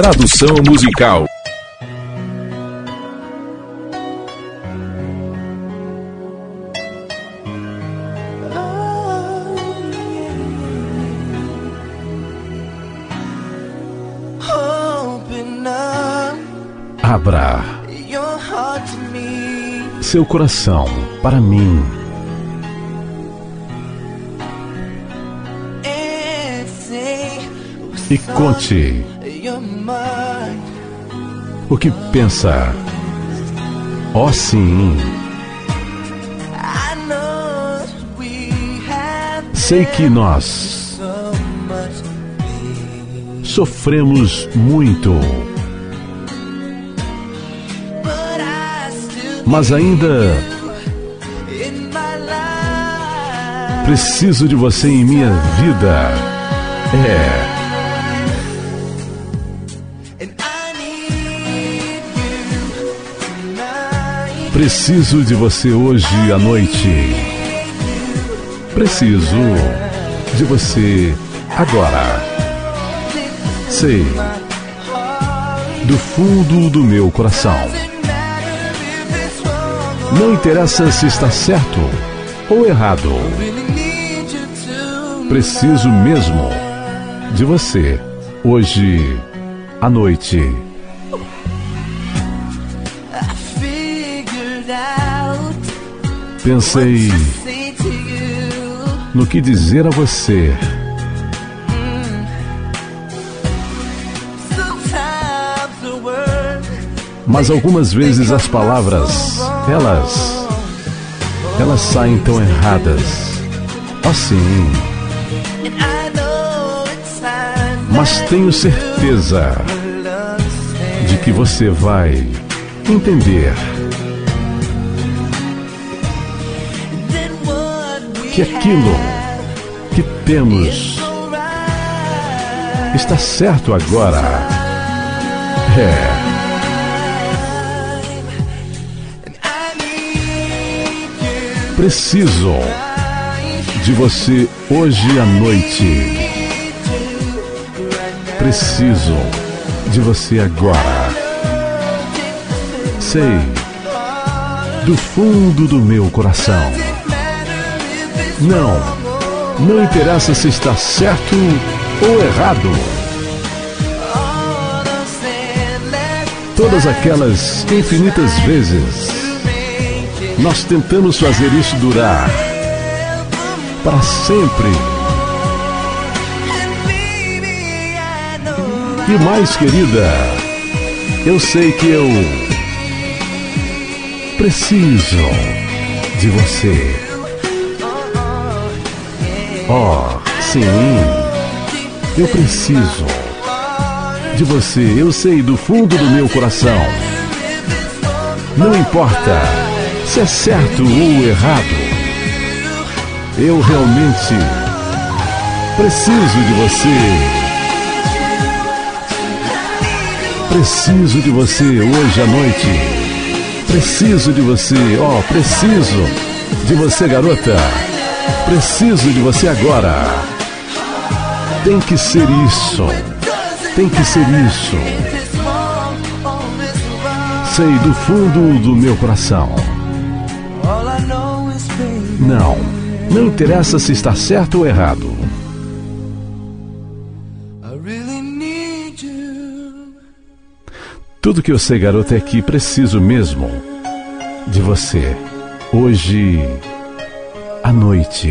Tradução musical. Abra seu coração para mim. E conte o que pensa. Oh, sim. Sei que nós sofremos muito. Mas ainda preciso de você em minha vida. É. Preciso de você hoje à noite. Preciso de você agora. Sei. Do fundo do meu coração. Não interessa se está certo ou errado. Preciso mesmo de você hoje à noite. Pensei no que dizer a você. Mas algumas vezes as palavras, elas, elas saem tão erradas. Assim. Mas tenho certeza de que você vai entender. Que aquilo que temos está certo agora. É. Preciso de você hoje à noite. Preciso de você agora. Sei do fundo do meu coração não, não interessa se está certo ou errado. Todas aquelas infinitas vezes nós tentamos fazer isso durar para sempre. E mais, querida, eu sei que eu preciso de você. Oh, sim. Eu preciso de você. Eu sei do fundo do meu coração. Não importa se é certo ou errado. Eu realmente preciso de você. Preciso de você hoje à noite. Preciso de você, ó, oh, preciso de você, garota. Preciso de você agora. Tem que ser isso. Tem que ser isso. Sei do fundo do meu coração. Não, não interessa se está certo ou errado. Tudo que eu sei, garota, é que preciso mesmo de você. Hoje à noite.